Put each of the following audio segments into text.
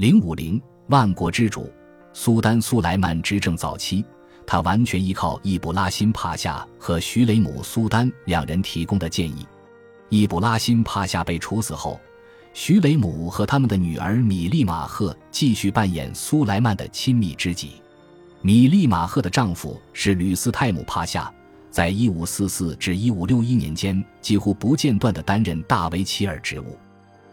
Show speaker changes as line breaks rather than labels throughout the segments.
零五零万国之主苏丹苏莱曼执政早期，他完全依靠易卜拉欣帕夏和徐雷姆苏丹两人提供的建议。易卜拉欣帕夏被处死后，徐雷姆和他们的女儿米利马赫继续扮演苏莱曼的亲密知己。米利马赫的丈夫是吕斯泰姆帕夏。在一五四四至一五六一年间，几乎不间断地担任大维齐尔职务。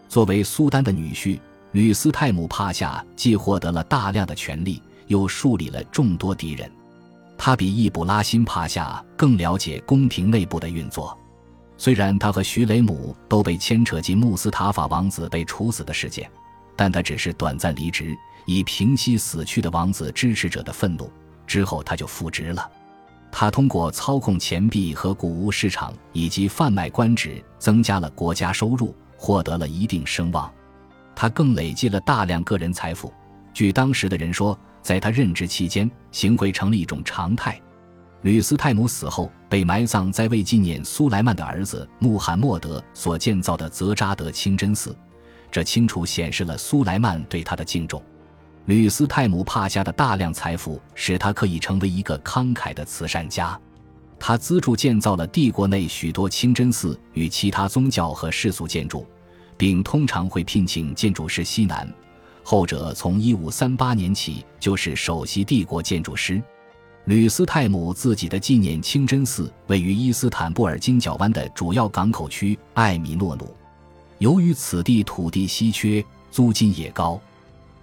作为苏丹的女婿，吕斯泰姆帕夏既获得了大量的权力，又树立了众多敌人。他比易卜拉欣帕夏更了解宫廷内部的运作。虽然他和徐雷姆都被牵扯进穆斯塔法王子被处死的事件，但他只是短暂离职，以平息死去的王子支持者的愤怒。之后他就复职了。他通过操控钱币和谷物市场以及贩卖官职，增加了国家收入，获得了一定声望。他更累积了大量个人财富。据当时的人说，在他任职期间，行贿成了一种常态。吕斯泰姆死后，被埋葬在为纪念苏莱曼的儿子穆罕默德所建造的泽扎德清真寺，这清楚显示了苏莱曼对他的敬重。吕斯泰姆帕夏的大量财富使他可以成为一个慷慨的慈善家。他资助建造了帝国内许多清真寺与其他宗教和世俗建筑，并通常会聘请建筑师西南，后者从1538年起就是首席帝国建筑师。吕斯泰姆自己的纪念清真寺位于伊斯坦布尔金角湾的主要港口区艾米诺努，由于此地土地稀缺，租金也高。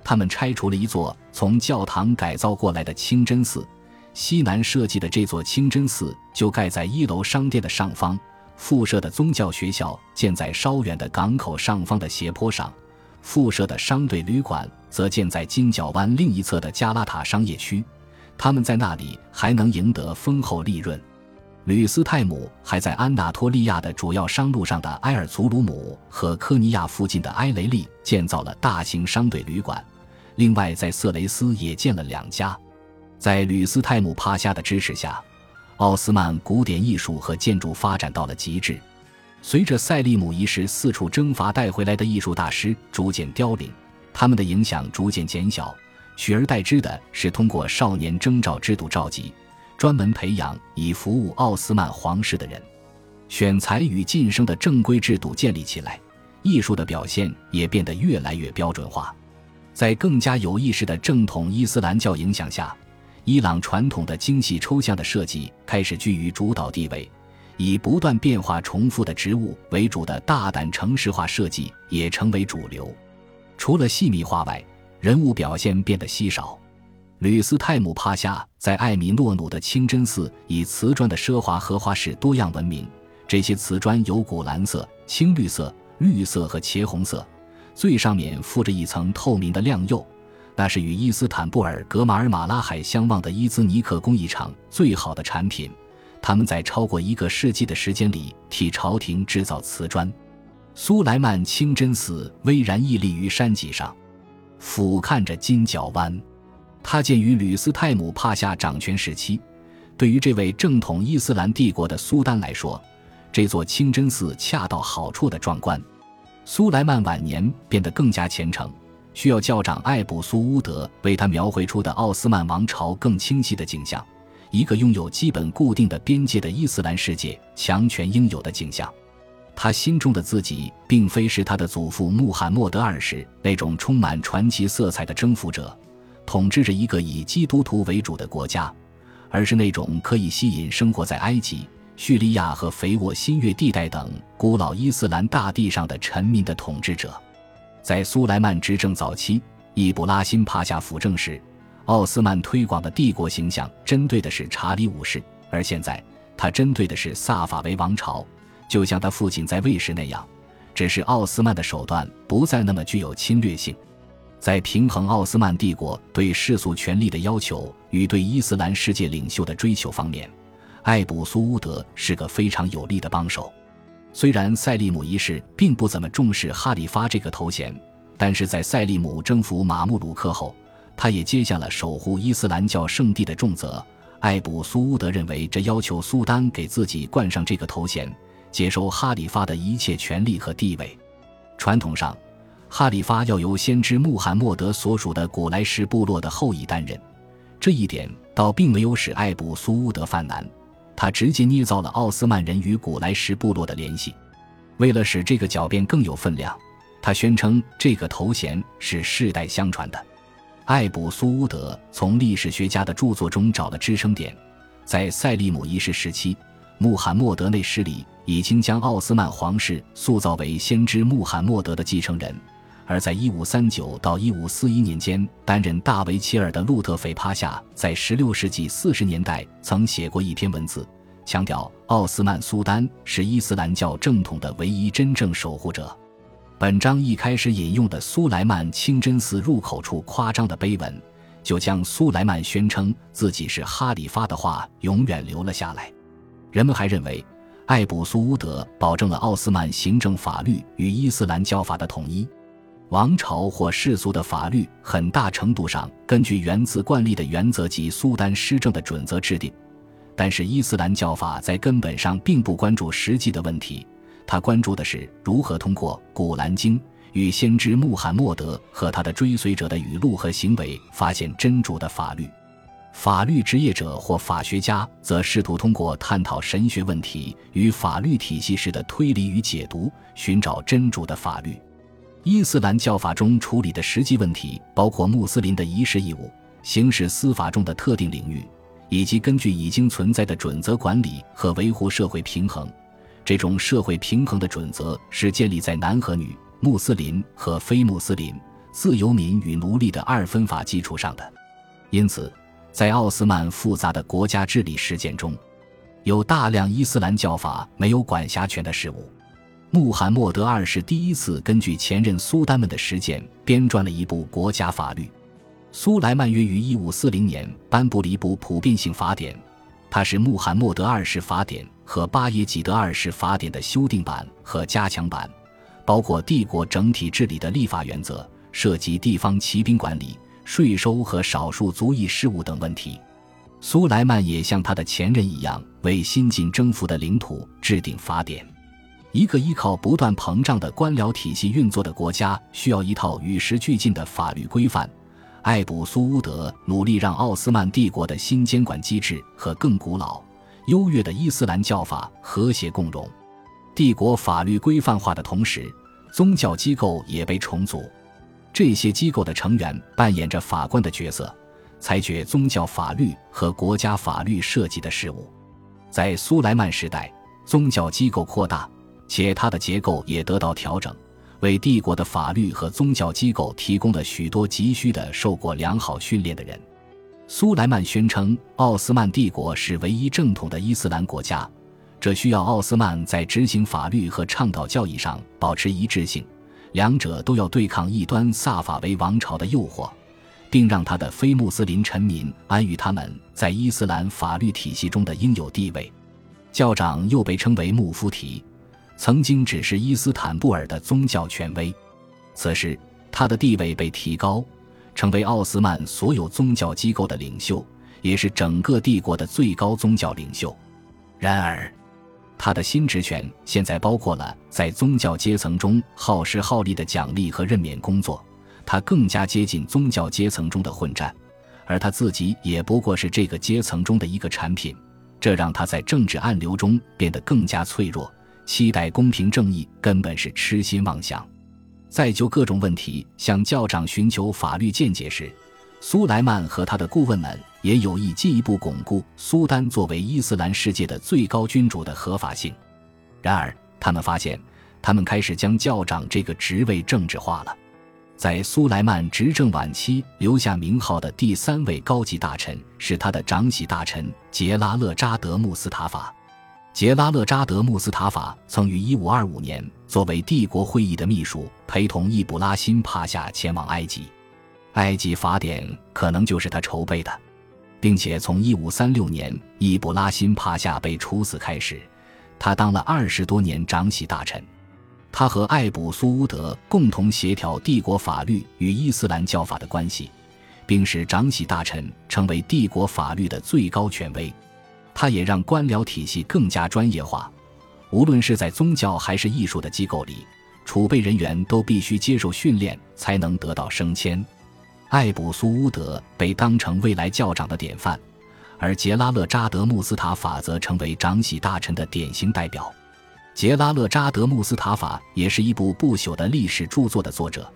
他们拆除了一座从教堂改造过来的清真寺，西南设计的这座清真寺就盖在一楼商店的上方，附设的宗教学校建在稍远的港口上方的斜坡上，附设的商队旅馆则建在金角湾另一侧的加拉塔商业区，他们在那里还能赢得丰厚利润。吕斯泰姆还在安纳托利亚的主要商路上的埃尔祖鲁姆和科尼亚附近的埃雷利建造了大型商队旅馆。另外，在色雷斯也建了两家。在吕斯泰姆帕夏的支持下，奥斯曼古典艺术和建筑发展到了极致。随着塞利姆一世四处征伐带回来的艺术大师逐渐凋零，他们的影响逐渐减小，取而代之的是通过少年征召制度召集，专门培养以服务奥斯曼皇室的人，选才与晋升的正规制度建立起来，艺术的表现也变得越来越标准化。在更加有意识的正统伊斯兰教影响下，伊朗传统的精细抽象的设计开始居于主导地位，以不断变化重复的植物为主的大胆城市化设计也成为主流。除了细密化外，人物表现变得稀少。吕斯泰姆帕夏在艾米诺努的清真寺以瓷砖的奢华荷花式多样闻名，这些瓷砖有古蓝色、青绿色、绿色和茄红色。最上面附着一层透明的亮釉，那是与伊斯坦布尔格马尔马拉海相望的伊兹尼克工艺厂最好的产品。他们在超过一个世纪的时间里替朝廷制造瓷砖。苏莱曼清真寺巍然屹立于山脊上，俯瞰着金角湾。它建于吕斯泰姆帕夏掌权时期。对于这位正统伊斯兰帝国的苏丹来说，这座清真寺恰到好处的壮观。苏莱曼晚年变得更加虔诚，需要教长艾卜苏乌德为他描绘出的奥斯曼王朝更清晰的景象，一个拥有基本固定的边界的伊斯兰世界强权应有的景象。他心中的自己，并非是他的祖父穆罕默德二世那种充满传奇色彩的征服者，统治着一个以基督徒为主的国家，而是那种可以吸引生活在埃及。叙利亚和肥沃新月地带等古老伊斯兰大地上的臣民的统治者，在苏莱曼执政早期，易卜拉欣帕夏辅政时，奥斯曼推广的帝国形象针对的是查理五世，而现在他针对的是萨法维王朝，就像他父亲在位时那样，只是奥斯曼的手段不再那么具有侵略性。在平衡奥斯曼帝国对世俗权力的要求与对伊斯兰世界领袖的追求方面。艾卜苏乌德是个非常有力的帮手，虽然塞利姆一世并不怎么重视哈里发这个头衔，但是在塞利姆征服马穆鲁克后，他也接下了守护伊斯兰教圣地的重责。艾卜苏乌德认为，这要求苏丹给自己冠上这个头衔，接收哈里发的一切权利和地位。传统上，哈里发要由先知穆罕默德所属的古莱什部落的后裔担任。这一点倒并没有使艾卜苏乌德犯难，他直接捏造了奥斯曼人与古莱什部落的联系。为了使这个狡辩更有分量，他宣称这个头衔是世代相传的。艾卜苏乌德从历史学家的著作中找了支撑点，在塞利姆一世时期，穆罕默德内史里已经将奥斯曼皇室塑造为先知穆罕默德的继承人。而在1539到1541年间担任大维齐尔的路特斐帕夏，在16世纪40年代曾写过一篇文字，强调奥斯曼苏丹是伊斯兰教正统的唯一真正守护者。本章一开始引用的苏莱曼清真寺入口处夸张的碑文，就将苏莱曼宣称自己是哈里发的话永远留了下来。人们还认为，艾卜苏乌德保证了奥斯曼行政法律与伊斯兰教法的统一。王朝或世俗的法律很大程度上根据源自惯例的原则及苏丹施政的准则制定，但是伊斯兰教法在根本上并不关注实际的问题，他关注的是如何通过《古兰经》与先知穆罕默德和他的追随者的语录和行为发现真主的法律。法律职业者或法学家则试图通过探讨神学问题与法律体系时的推理与解读，寻找真主的法律。伊斯兰教法中处理的实际问题包括穆斯林的仪式义务、刑事司法中的特定领域，以及根据已经存在的准则管理和维护社会平衡。这种社会平衡的准则是建立在男和女、穆斯林和非穆斯林、自由民与奴隶的二分法基础上的。因此，在奥斯曼复杂的国家治理实践中，有大量伊斯兰教法没有管辖权的事物。穆罕默德二世第一次根据前任苏丹们的实践编撰了一部国家法律。苏莱曼约于1540年颁布了一部普遍性法典，它是穆罕默德二世法典和巴耶济德二世法典的修订版和加强版，包括帝国整体治理的立法原则，涉及地方骑兵管理、税收和少数族裔事务等问题。苏莱曼也像他的前任一样，为新近征服的领土制定法典。一个依靠不断膨胀的官僚体系运作的国家，需要一套与时俱进的法律规范。艾卜苏乌德努力让奥斯曼帝国的新监管机制和更古老、优越的伊斯兰教法和谐共融。帝国法律规范化的同时，宗教机构也被重组。这些机构的成员扮演着法官的角色，裁决宗教法律和国家法律涉及的事务。在苏莱曼时代，宗教机构扩大。且它的结构也得到调整，为帝国的法律和宗教机构提供了许多急需的受过良好训练的人。苏莱曼宣称，奥斯曼帝国是唯一正统的伊斯兰国家，这需要奥斯曼在执行法律和倡导教义上保持一致性，两者都要对抗异端萨法维王朝的诱惑，并让他的非穆斯林臣民安于他们在伊斯兰法律体系中的应有地位。教长又被称为穆夫提。曾经只是伊斯坦布尔的宗教权威，此时他的地位被提高，成为奥斯曼所有宗教机构的领袖，也是整个帝国的最高宗教领袖。然而，他的新职权现在包括了在宗教阶层中耗时耗力的奖励和任免工作，他更加接近宗教阶层中的混战，而他自己也不过是这个阶层中的一个产品，这让他在政治暗流中变得更加脆弱。期待公平正义根本是痴心妄想。在就各种问题向教长寻求法律见解时，苏莱曼和他的顾问们也有意进一步巩固苏丹作为伊斯兰世界的最高君主的合法性。然而，他们发现，他们开始将教长这个职位政治化了。在苏莱曼执政晚期留下名号的第三位高级大臣是他的长喜大臣杰拉勒扎德穆斯塔法。杰拉勒扎德穆斯塔法曾于1525年作为帝国会议的秘书，陪同易卜拉欣帕夏前往埃及。埃及法典可能就是他筹备的，并且从1536年易卜拉欣帕夏被处死开始，他当了二十多年长喜大臣。他和艾卜苏乌德共同协调帝国法律与伊斯兰教法的关系，并使长喜大臣成为帝国法律的最高权威。他也让官僚体系更加专业化，无论是在宗教还是艺术的机构里，储备人员都必须接受训练才能得到升迁。艾卜苏乌德被当成未来教长的典范，而杰拉勒扎德穆斯塔法则成为长喜大臣的典型代表。杰拉勒扎德穆斯塔法也是一部不朽的历史著作的作者。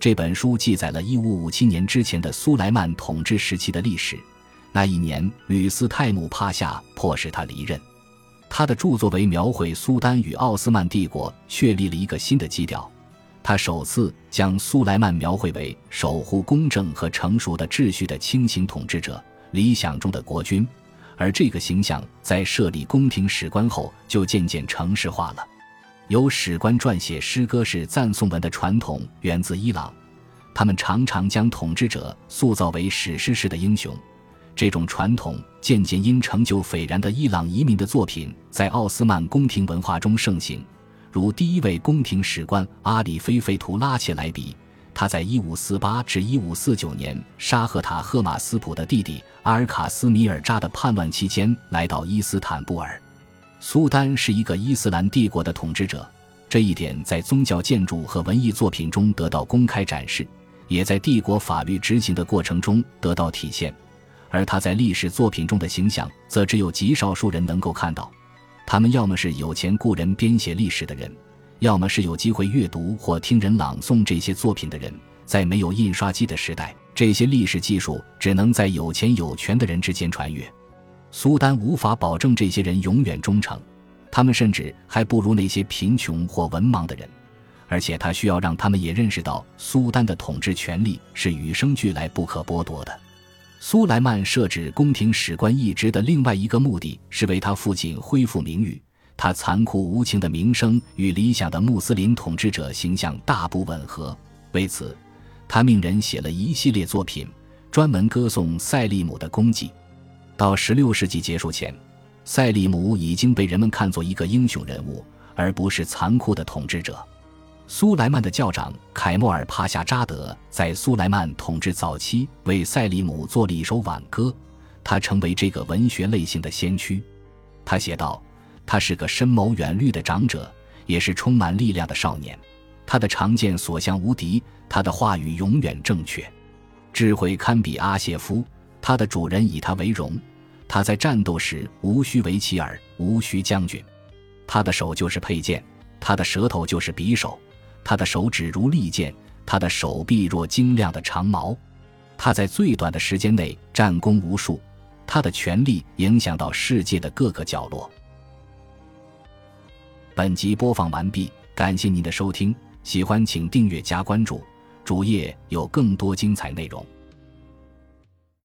这本书记载了1557年之前的苏莱曼统治时期的历史。那一年，吕斯泰姆帕夏迫使他离任。他的著作为描绘苏丹与奥斯曼帝国确立了一个新的基调。他首次将苏莱曼描绘为守护公正和成熟的秩序的清醒统治者，理想中的国君。而这个形象在设立宫廷史官后就渐渐城市化了。由史官撰写诗歌式赞颂文的传统源自伊朗，他们常常将统治者塑造为史诗式的英雄。这种传统渐渐因成就斐然的伊朗移民的作品在奥斯曼宫廷文化中盛行，如第一位宫廷史官阿里菲费图拉切莱比，他在1548至1549年沙赫塔赫马斯普的弟弟阿尔卡斯米尔扎的叛乱期间来到伊斯坦布尔。苏丹是一个伊斯兰帝国的统治者，这一点在宗教建筑和文艺作品中得到公开展示，也在帝国法律执行的过程中得到体现。而他在历史作品中的形象，则只有极少数人能够看到。他们要么是有钱雇人编写历史的人，要么是有机会阅读或听人朗诵这些作品的人。在没有印刷机的时代，这些历史技术只能在有钱有权的人之间传阅。苏丹无法保证这些人永远忠诚，他们甚至还不如那些贫穷或文盲的人。而且他需要让他们也认识到，苏丹的统治权力是与生俱来、不可剥夺的。苏莱曼设置宫廷史官一职的另外一个目的是为他父亲恢复名誉。他残酷无情的名声与理想的穆斯林统治者形象大不吻合。为此，他命人写了一系列作品，专门歌颂赛利姆的功绩。到16世纪结束前，赛利姆已经被人们看作一个英雄人物，而不是残酷的统治者。苏莱曼的教长凯莫尔帕夏扎德在苏莱曼统治早期为赛利姆做了一首挽歌，他成为这个文学类型的先驱。他写道：“他是个深谋远虑的长者，也是充满力量的少年。他的长剑所向无敌，他的话语永远正确，智慧堪比阿谢夫。他的主人以他为荣，他在战斗时无需维齐尔，无需将军。他的手就是佩剑，他的舌头就是匕首。”他的手指如利剑，他的手臂若精亮的长矛。他在最短的时间内战功无数，他的权力影响到世界的各个角落。本集播放完毕，感谢您的收听，喜欢请订阅加关注，主页有更多精彩内容。